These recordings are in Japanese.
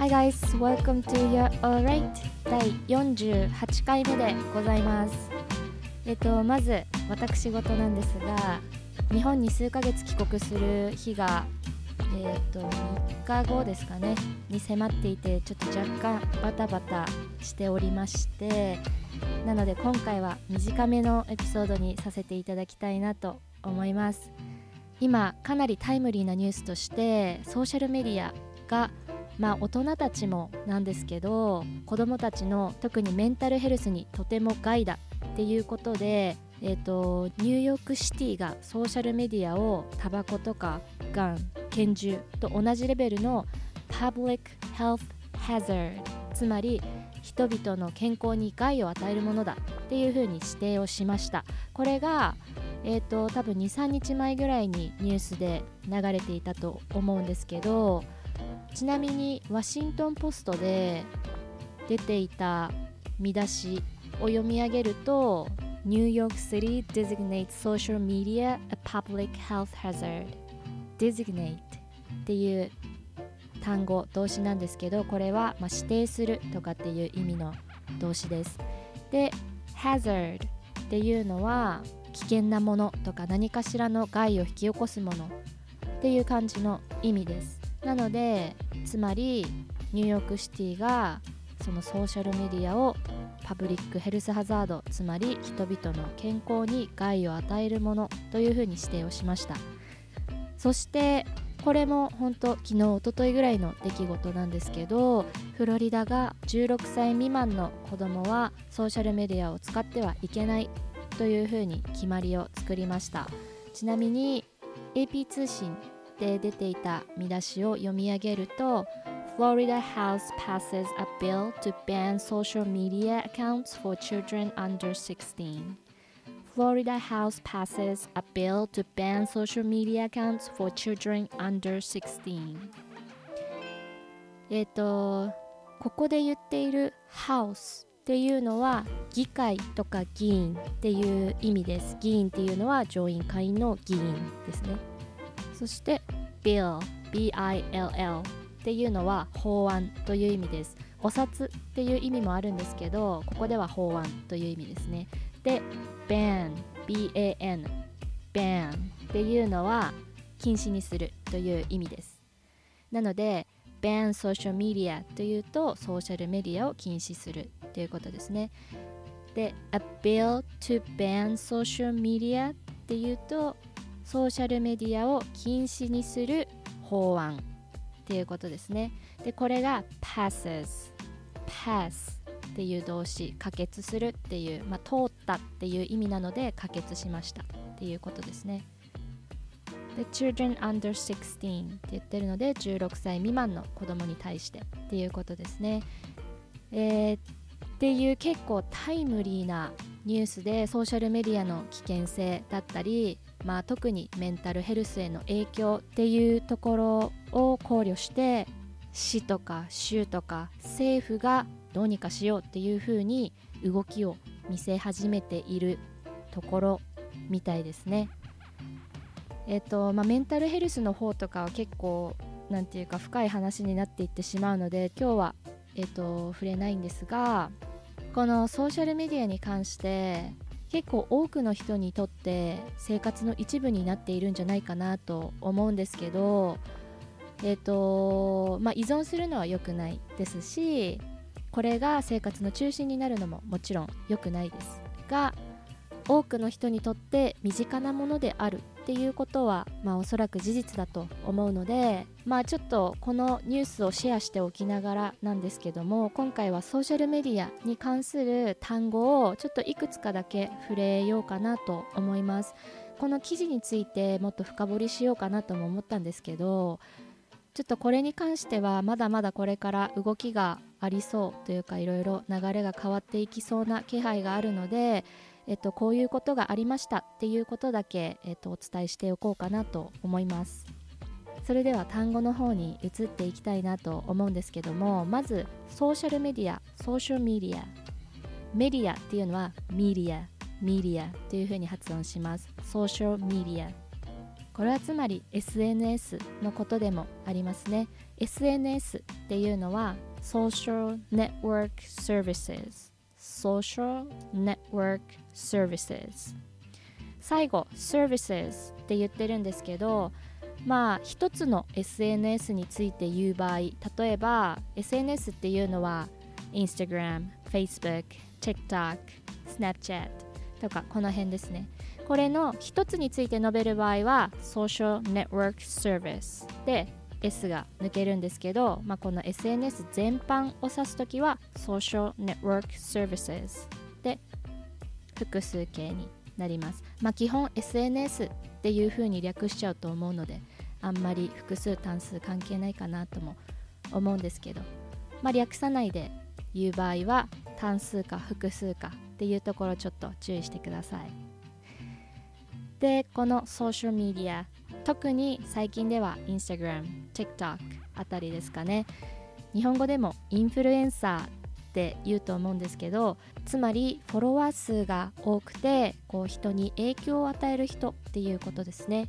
Hi guys, welcome to your alright 第48回目でございます。えっとまず私事なんですが日本に数ヶ月帰国する日がえっと3日後ですかねに迫っていてちょっと若干バタバタしておりましてなので今回は短めのエピソードにさせていただきたいなと思います。今かなりタイムリーなニュースとしてソーシャルメディアがまあ大人たちもなんですけど子どもたちの特にメンタルヘルスにとても害だっていうことで、えーと、ニューヨークシティがソーシャルメディアをタバコとかがん拳銃と同じレベルのパブリック・ヘルス・ハザードつまり人々の健康に害を与えるものだっていうふうに指定をしました。これがえーと、多分23日前ぐらいにニュースで流れていたと思うんですけどちなみにワシントン・ポストで出ていた見出しを読み上げると New York City designates social media a public health hazard designate っていう単語動詞なんですけどこれはま指定するとかっていう意味の動詞です。で hazard っていうのは危険なものとか何かしらの害を引き起こすものっていう感じの意味です。なのでつまりニューヨークシティがそのソーシャルメディアをパブリックヘルスハザードつまり人々の健康に害を与えるものというふうに指定をしました。そしてこれも本当昨日おとといぐらいの出来事なんですけどフロリダが16歳未満の子供はソーシャルメディアを使ってはいけないというふうに決まりを作りました。ちなみに AP 通信で出ていた見出しを読み上げると Florida House passes a bill to ban social media accounts for children under 16 Florida House passes a bill to ban social media accounts for children under 16えっとここで言っている House っていうのは議会とか議員っていう意味です議員っていうのは上院下院の議員ですねそして bill B-I-L-L っていうのは法案という意味です。お札っていう意味もあるんですけどここでは法案という意味ですね。で ban B-A-N ban っていうのは禁止にするという意味です。なので ban social media というとソーシャルメディアを禁止するということですね。で、a bill to ban social media っていうとソーシャルメディアを禁止にする法案っていうことですね。で、これが passes pass っていう動詞可決するっていう、まあ、通ったっていう意味なので可決しましたっていうことですね。で children under 16って言ってるので16歳未満の子供に対してっていうことですね。えー、っていう結構タイムリーなニュースでソーシャルメディアの危険性だったり、まあ、特にメンタルヘルスへの影響っていうところを考慮して市とか州とか政府がどうにかしようっていうふうに動きを見せ始めているところみたいですね。えっとまあ、メンタルヘルスの方とかは結構なんていうか深い話になっていってしまうので今日は、えっと、触れないんですがこのソーシャルメディアに関して結構多くの人にとって生活の一部になっているんじゃないかなと思うんですけど、えーとまあ、依存するのは良くないですしこれが生活の中心になるのももちろん良くないですが多くの人にとって身近なものであるっていうことは、まあ、おそらく事実だと思うので、まあ、ちょっとこのニュースをシェアしておきながらなんですけども今回はソーシャルメディアに関する単語をちょっといくつかだけ触れようかなと思います。この記事についてもっと深掘りしようかなとも思ったんですけどちょっとこれに関してはまだまだこれから動きがありそうというかいろいろ流れが変わっていきそうな気配があるのでえっと、こういうことがありましたっていうことだけ、えっと、お伝えしておこうかなと思います。それでは単語の方に移っていきたいなと思うんですけどもまずソーシャルメディアソーシャルメディア。メディアっていうのはメディアメディアというふうに発音します。ソーシャルメディア。これはつまり SNS のことでもありますね。SNS っていうのは Social Network Services Social Network Services 最後 Services って言ってるんですけどまあ一つの SNS について言う場合例えば SNS っていうのは Instagram、Facebook、TikTok、Snapchat とかこの辺ですねこれの一つについて述べる場合は Social Network Service で S が抜けるんですけど、まあ、この SNS 全般を指すときは Social Network Services 複数形になります。まあ、基本 SNS っていう風に略しちゃうと思うのであんまり複数単数関係ないかなとも思うんですけど、まあ、略さないで言う場合は単数か複数かっていうところちょっと注意してください。でこのソーシャルメディア特に最近では Instagram、TikTok あたりですかね日本語でもインフルエンサーって言うと思うんですけどつまりフォロワー数が多くてこう人に影響を与える人っていうことですね。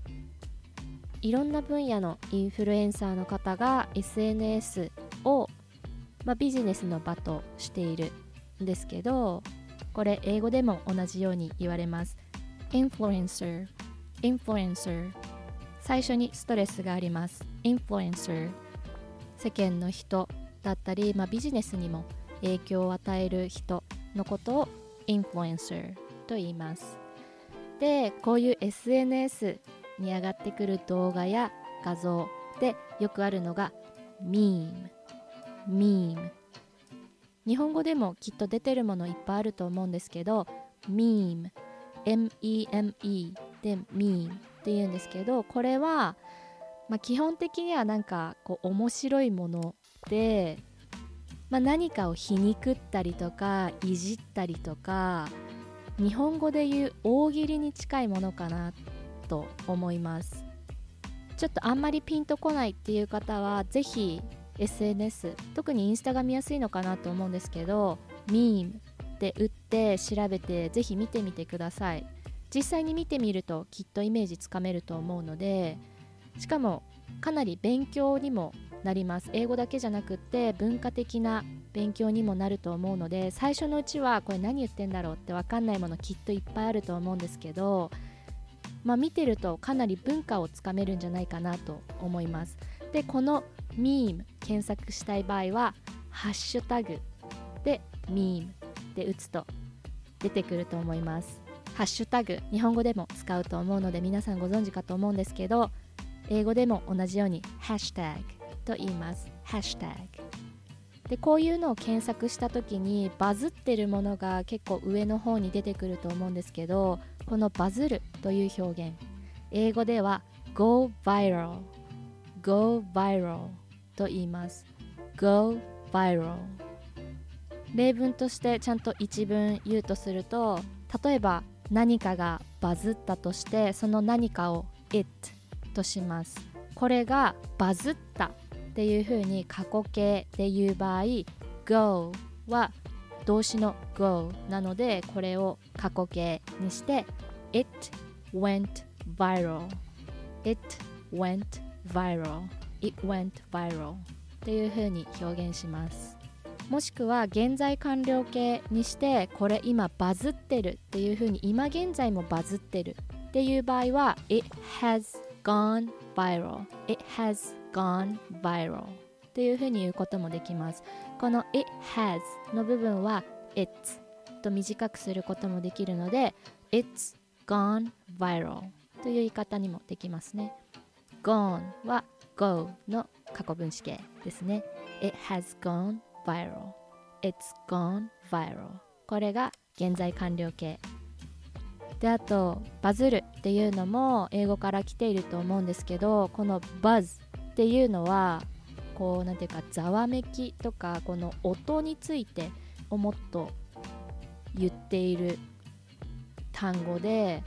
いろんな分野のインフルエンサーの方が SNS を、まあ、ビジネスの場としているんですけどこれ英語でも同じように言われます。インフルエンサーインフルエンサー最初にストレスがあります。インフルエンサー世間の人だったり、まあ、ビジネスにも影響を与える人のことをインフルエンサーと言います。でこういう SNS に上がってくる動画や画像でよくあるのがミームミーム日本語でもきっと出てるものいっぱいあると思うんですけどミーム M-E-M-E でミームっていうんですけどこれは、まあ、基本的にはなんかこう面白いもので、まあ、何かを皮肉ったりとかいじったりとか日本語で言う大喜利に近いものかなと思います。ちょっとあんまりピンとこないっていう方は是非 SNS 特にインスタが見やすいのかなと思うんですけどミームって打って調べて是非見てみてください。実際に見てみるときっとイメージつかめると思うのでしかもかなり勉強にもなります。英語だけじゃなくって文化的な勉強にもなると思うので最初のうちはこれ何言ってんだろうって分かんないものきっといっぱいあると思うんですけどまあ見てるとかなり文化をつかめるんじゃないかなと思います。でこのミーム検索したい場合はハッシュタグでミームで打つと出てくると思います。ハッシュタグ日本語でも使うと思うので皆さんご存知かと思うんですけど英語でも同じようにハッシュタグ。と言います。ハッシュタグでこういうのを検索した時にバズってるものが結構上の方に出てくると思うんですけどこのバズるという表現。英語では go viral go viral と言います。go viral 例文としてちゃんと一文言うとすると例えば何かがバズったとしてその何かを it とします。これがバズった。っていう風に過去形で言う場合 go は動詞の go なのでこれを過去形にして it went viral. it went viral. it went viral っていう風に表現します。もしくは現在完了形にしてこれ今バズってるっていう風に今現在もバズってるっていう場合は It has gone viral. It has gone viral っていう風に言うこともできます。この It has の部分は It's と短くすることもできるので It's gone viral という言い方にもできますね。gone は go の過去分詞形ですね。It has gone viral. It's gone viral. これが現在完了形。であとバズるっていうのも英語から来ていると思うんですけどこのバズっていうのはこうなんていうかざわめきとかこの音についてをもっと言っている単語で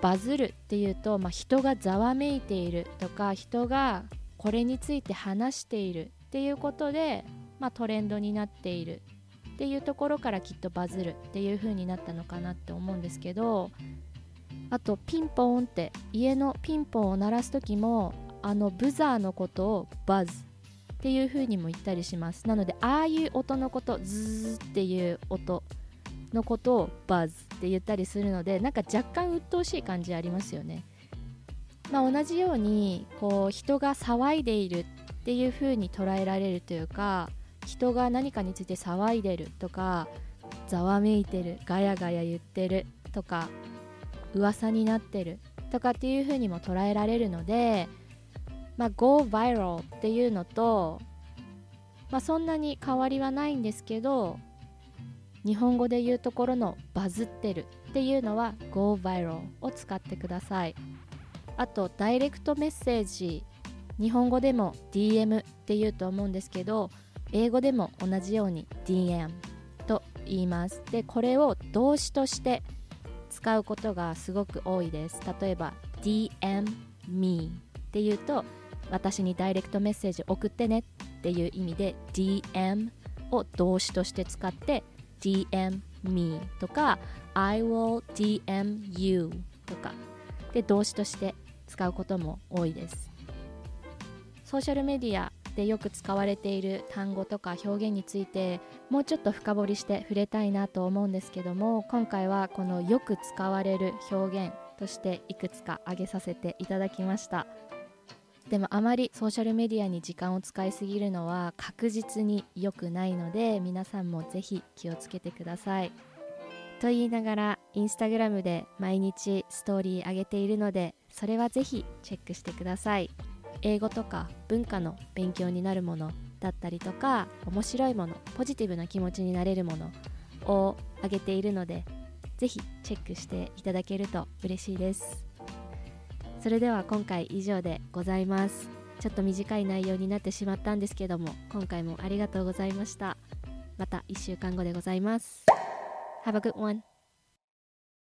バズるっていうと、まあ、人がざわめいているとか人がこれについて話しているっていうことでまあ、トレンドになっているっていうところからきっとバズるっていう風になったのかなって思うんですけどあとピンポーンって家のピンポンを鳴らす時もあのブザーのことを buzz っていう風にも言ったりします。なのでああいう音のことズーっていう音のことを buzz って言ったりするのでなんか若干鬱陶しい感じありますよね。まあ、同じようにこう人が騒いでいるっていう風に捉えられるというか人が何かについて騒いでるとかざわめいてるガヤガヤ言ってるとか噂になってるとかっていう風にも捉えられるので、まあ、Go viral っていうのと、まあ、そんなに変わりはないんですけど日本語で言うところのバズってるっていうのは Go viral を使ってください。あとダイレクトメッセージ日本語でも DM って言うと思うんですけど英語でも同じように DM と言います。でこれを動詞として使うことがすごく多いです。例えば DM me っていうと私にダイレクトメッセージ送ってねっていう意味で DM を動詞として使って DM me とか I will DM you とか。で動詞として使うことも多いです。ソーシャルメディアでよく使われている単語とか表現についてもうちょっと深掘りして触れたいなと思うんですけども今回はこのよく使われる表現としていくつか挙げさせていただきました。でもあまりソーシャルメディアに時間を使いすぎるのは確実に良くないので皆さんもぜひ気をつけてください。と言いながらインスタグラムで毎日ストーリー上げているのでそれはぜひチェックしてください。英語とか文化の勉強になるものだったりとか面白いものポジティブな気持ちになれるものをあげているのでぜひチェックしていただけると嬉しいです。それでは今回以上でございます。ちょっと短い内容になってしまったんですけども今回もありがとうございました。また1週間後でございます。Have a good one